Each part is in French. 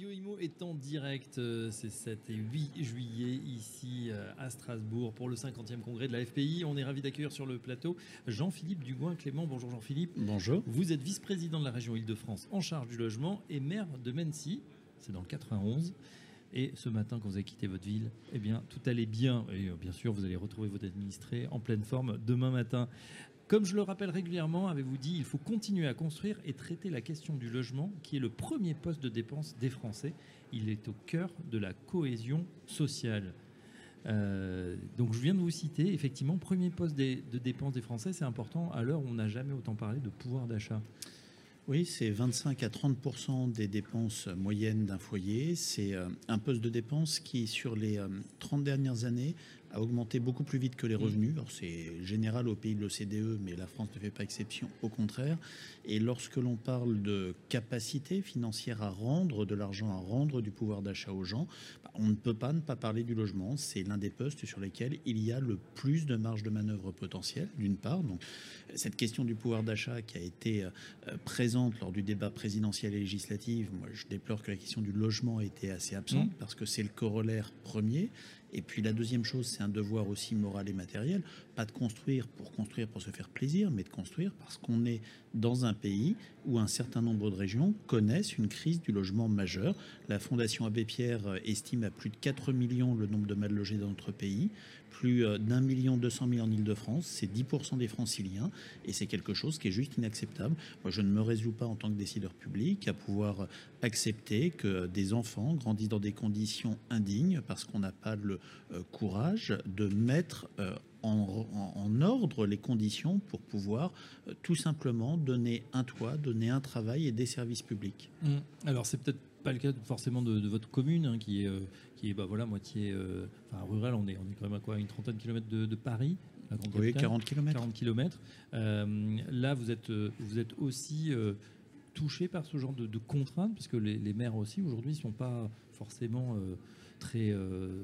Radio Imo est en direct euh, ces 7 et 8 juillet ici euh, à Strasbourg pour le 50e congrès de la FPI. On est ravi d'accueillir sur le plateau Jean-Philippe Dugouin-Clément. Bonjour Jean-Philippe. Bonjour. Vous êtes vice-président de la région Île-de-France en charge du logement et maire de Mency, c'est dans le 91. Et ce matin, quand vous avez quitté votre ville, eh bien, tout allait bien. Et euh, bien sûr, vous allez retrouver votre administré en pleine forme demain matin. Comme je le rappelle régulièrement, avez-vous dit, il faut continuer à construire et traiter la question du logement, qui est le premier poste de dépense des Français. Il est au cœur de la cohésion sociale. Euh, donc je viens de vous citer, effectivement, premier poste de dépense des Français, c'est important à l'heure où on n'a jamais autant parlé de pouvoir d'achat. Oui, c'est 25 à 30 des dépenses moyennes d'un foyer. C'est euh, un poste de dépense qui, sur les euh, 30 dernières années, a augmenté beaucoup plus vite que les revenus. Alors, c'est général au pays de l'OCDE, mais la France ne fait pas exception, au contraire. Et lorsque l'on parle de capacité financière à rendre de l'argent, à rendre du pouvoir d'achat aux gens, bah, on ne peut pas ne pas parler du logement. C'est l'un des postes sur lesquels il y a le plus de marge de manœuvre potentielle, d'une part. Donc, cette question du pouvoir d'achat qui a été euh, présente lors du débat présidentiel et législatif, moi, je déplore que la question du logement ait été assez absente Mmh. parce que c'est le corollaire premier. Et puis la deuxième chose, c'est un devoir aussi moral et matériel, pas de construire pour construire pour se faire plaisir, mais de construire parce qu'on est dans un pays où un certain nombre de régions connaissent une crise du logement majeure. La Fondation Abbé Pierre euh, estime à plus de 4 millions le nombre de mal logés dans notre pays, plus euh, d'un million deux cent mille en Ile-de-France, c'est 10% des franciliens, et c'est quelque chose qui est juste inacceptable. Moi, je ne me résous pas en tant que décideur public à pouvoir accepter que des enfants grandissent dans des conditions indignes parce qu'on n'a pas le courage de mettre euh, en, ordre les conditions pour pouvoir euh, tout simplement donner un toit, donner un travail et des services publics. Mmh. Alors c'est peut-être pas le cas forcément de, de votre commune hein, qui est euh, qui est bah voilà moitié euh, enfin rurale on est on est quand même à quoi une trentaine de kilomètres de, de Paris la grande Oui, capitale. 40 km. 40 kilomètres Euh, là vous êtes euh, vous êtes aussi euh, touché par ce genre de, de contraintes puisque les, les maires aussi aujourd'hui sont pas forcément euh, très euh,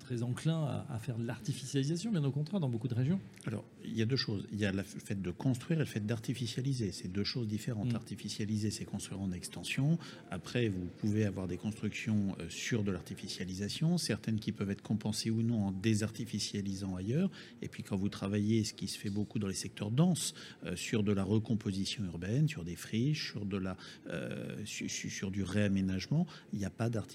très enclins à, à faire de l'artificialisation bien au contraire dans beaucoup de régions Alors, il y a deux choses. Il y a le fait de construire et le fait d'artificialiser. C'est deux choses différentes. Mm. Artificialiser, c'est construire en extension. Après, vous pouvez avoir des constructions euh, sur de l'artificialisation, certaines qui peuvent être compensées ou non en désartificialisant ailleurs. Et puis, quand vous travaillez, ce qui se fait beaucoup dans les secteurs denses, euh, sur de la recomposition urbaine, sur des friches, sur, de la, euh, su- su- sur du réaménagement, il n'y a pas d'artificialisation.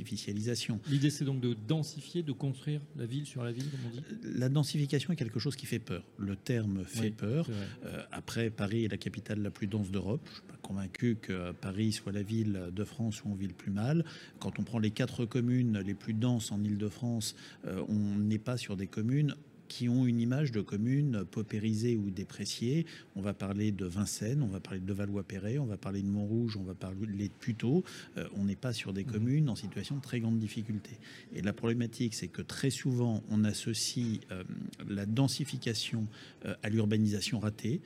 L'idée c'est donc de densifier de construire la ville sur la ville comme on dit? La densification est quelque chose qui fait peur. Le terme fait Oui, peur. Euh, après, Paris est la capitale la plus dense d'Europe. Je ne suis pas convaincu que Paris soit la ville de France où on vit le plus mal. Quand on prend les quatre communes les plus denses en Île-de-France, euh, on n'est pas sur des communes qui ont une image de communes paupérisées ou dépréciées. On va parler de Vincennes, on va parler de Valois-Perret, on va parler de Montrouge, on va parler de Puteaux. Euh, on n'est pas sur des communes en situation de très grande difficulté. Et la problématique, c'est que très souvent, on associe euh, la densification euh, à l'urbanisation ratée,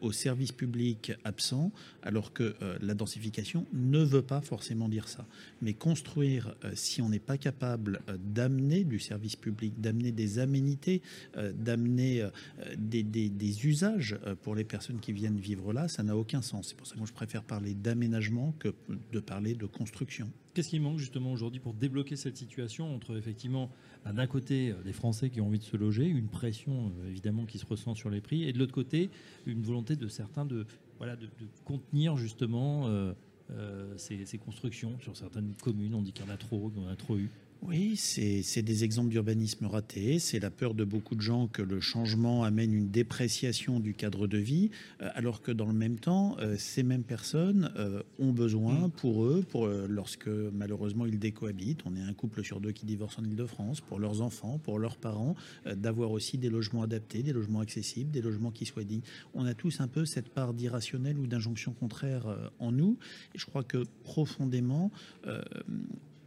aux services publics absents, alors que la densification ne veut pas forcément dire ça. Mais construire, si on n'est pas capable d'amener du service public, d'amener des aménités, d'amener euh, des, usages euh, pour les personnes qui viennent vivre là, ça n'a aucun sens. C'est pour ça que moi, je préfère parler d'aménagement que de parler de construction. Qu'est-ce qui manque justement aujourd'hui pour débloquer cette situation entre effectivement d'un côté euh, des Français qui ont envie de se loger, une pression euh, évidemment qui se ressent sur les prix, et de l'autre côté une volonté de certains de contenir justement euh, euh, ces, ces constructions sur certaines communes. On dit qu'il y en a trop, qu'il y en a trop eu. Oui, c'est des exemples d'urbanisme raté. C'est la peur de beaucoup de gens que le changement amène une dépréciation du cadre de vie, euh, alors que dans le même temps, euh, ces mêmes personnes euh, ont besoin pour eux, pour euh, lorsque malheureusement ils décohabitent, on est un couple sur deux qui divorce en Ile-de-France, pour leurs enfants, pour leurs parents, d'avoir aussi des logements adaptés, des logements accessibles, des logements qui soient dignes. On a tous un peu cette part d'irrationnel ou d'injonction contraire en nous, et je crois que profondément,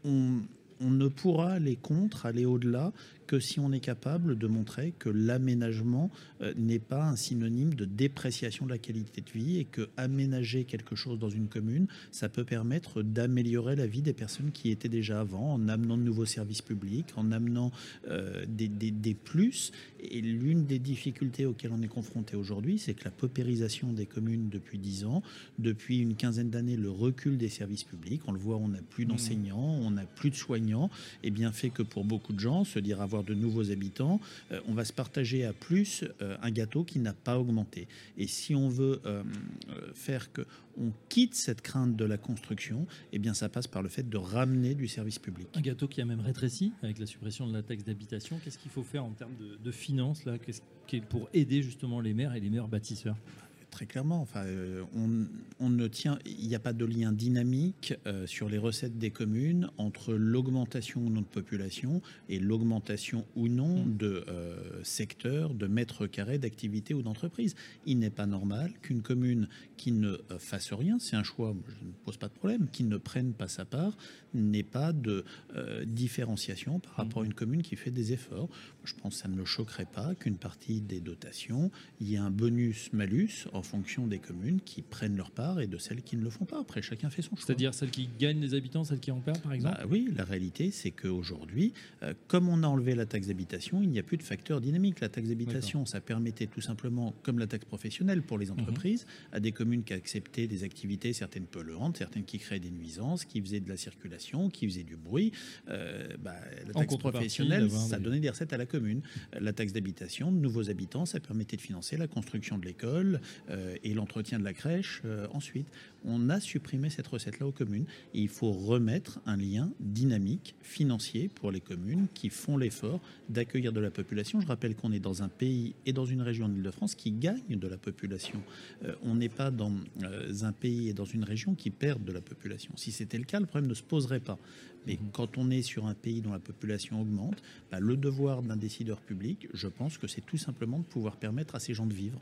on on ne pourra aller contre, aller au-delà que si on est capable de montrer que l'aménagement euh, n'est pas un synonyme de dépréciation de la qualité de vie et que aménager quelque chose dans une commune, ça peut permettre d'améliorer la vie des personnes qui étaient déjà avant en amenant de nouveaux services publics, en amenant euh, des, des, plus. Et l'une des difficultés auxquelles on est confronté aujourd'hui, c'est que la paupérisation des communes depuis dix ans, depuis une quinzaine d'années, le recul des services publics, on le voit, on n'a plus mmh. d'enseignants, on n'a plus de soignants, et bien fait que pour beaucoup de gens, se dire avoir de nouveaux habitants, euh, on va se partager à plus euh, un gâteau qui n'a pas augmenté. Et si on veut euh, faire que on quitte cette crainte de la construction, eh bien ça passe par le fait de ramener du service public. Un gâteau qui a même rétréci avec la suppression de la taxe d'habitation. Qu'est-ce qu'il faut faire en termes de, de finances là, pour aider justement les maires et les meilleurs bâtisseurs? Très clairement. Enfin, euh, on, ne tient, il n'y a pas de lien dynamique euh, sur les recettes des communes entre l'augmentation ou non de population et l'augmentation ou non mmh. de euh, secteurs, de mètres carrés d'activité ou d'entreprise. Il n'est pas normal qu'une commune qui ne fasse rien, c'est un choix, je ne pose pas de problème, qui ne prenne pas sa part, n'ait pas de différenciation par rapport à une commune qui fait des efforts. Je pense que ça ne me choquerait pas qu'une partie des dotations, il y ait un bonus-malus en fonction des communes qui prennent leur part et de celles qui ne le font pas. Après, chacun fait son choix. C'est-à-dire celles qui gagnent des habitants, celles qui en perdent, par exemple? Bah Oui, la réalité, c'est qu'aujourd'hui, euh, comme on a enlevé la taxe d'habitation, il n'y a plus de facteur dynamique. La taxe d'habitation, ça permettait tout simplement, comme la taxe professionnelle pour les mhm. entreprises, à des communes qui acceptaient des activités, certaines polluantes, certaines qui créaient des nuisances, qui faisaient de la circulation, qui faisaient du bruit. Euh, bah, la taxe professionnelle, ça donnait des recettes à la commune. La taxe d'habitation, de nouveaux habitants, ça permettait de financer la construction de l'école, et l'entretien de la crèche euh, ensuite. On a supprimé cette recette-là aux communes et il faut remettre un lien dynamique financier pour les communes qui font l'effort d'accueillir de la population. Je rappelle qu'on est dans un pays et dans une région d'Île-de-France qui gagne de la population. Euh, on n'est pas dans un pays et dans une région qui perd de la population. Si c'était le cas, le problème ne se poserait pas. Mais mmh. quand on est sur un pays dont la population augmente, bah, le devoir d'un décideur public, je pense que c'est tout simplement de pouvoir permettre à ces gens de vivre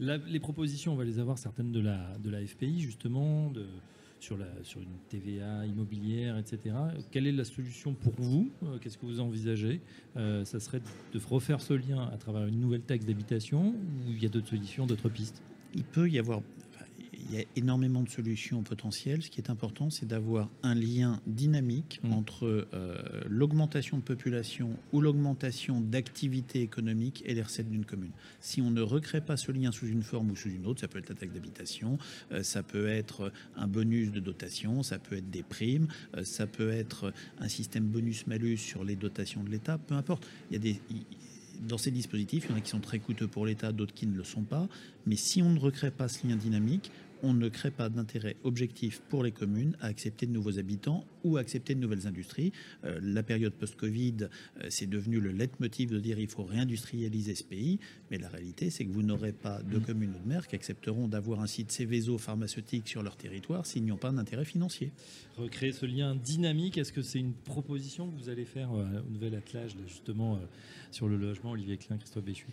les propositions, on va les avoir certaines de la, de la FPI, justement, sur, la, sur une TVA immobilière, etc. Quelle est la solution pour vous? Euh, Qu'est-ce que vous envisagez? Euh, Ça serait de refaire ce lien à travers une nouvelle taxe d'habitation ou il y a d'autres solutions, d'autres pistes? Il peut y avoir il y a énormément de solutions potentielles. Ce qui est important, c'est d'avoir un lien dynamique mmh. entre euh, l'augmentation de population ou l'augmentation d'activité économique et les recettes d'une commune. Si on ne recrée pas ce lien sous une forme ou sous une autre, ça peut être la taxe d'habitation, euh, ça peut être un bonus de dotation, ça peut être des primes, euh, ça peut être un système bonus-malus sur les dotations de l'État, peu importe. Il y a des dans ces dispositifs, il y en a qui sont très coûteux pour l'État, d'autres qui ne le sont pas. Mais si on ne recrée pas ce lien dynamique, on ne crée pas d'intérêt objectif pour les communes à accepter de nouveaux habitants ou à accepter de nouvelles industries. Euh, la période post-Covid, euh, c'est devenu le leitmotiv de dire il faut réindustrialiser ce pays, mais la réalité, c'est que vous n'aurez pas de mm. communes ou de maires qui accepteront d'avoir un site Céveso pharmaceutique sur leur territoire s'ils n'y ont pas d'intérêt financier. Recréer ce lien dynamique, est-ce que c'est une proposition que vous allez faire euh, au nouvel attelage, justement, sur le logement, Olivier Klein, Christophe Béchu?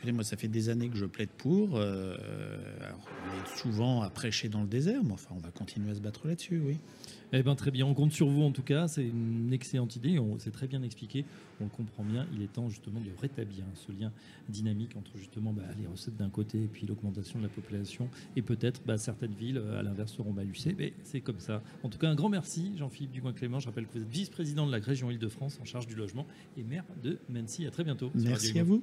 Écoutez, moi, ça fait des années que je plaide pour. Euh, on est souvent à prêcher dans le désert, mais enfin, on va continuer à se battre là-dessus, oui. Eh bien, très bien. On compte sur vous, en tout cas. C'est une excellente idée. On s'est très bien expliqué. On le comprend bien. Il est temps, justement, de rétablir ce lien dynamique entre, justement, bah, les recettes d'un côté et puis l'augmentation de la population. Et peut-être, bah, certaines villes, euh, à l'inverse, seront malucées. Mais c'est comme ça. En tout cas, un grand merci, Jean-Philippe Dugoin-Clément. Je rappelle que vous êtes vice-président de la région Île-de-France en charge du logement et maire de Mency. À très bientôt. Merci à vous.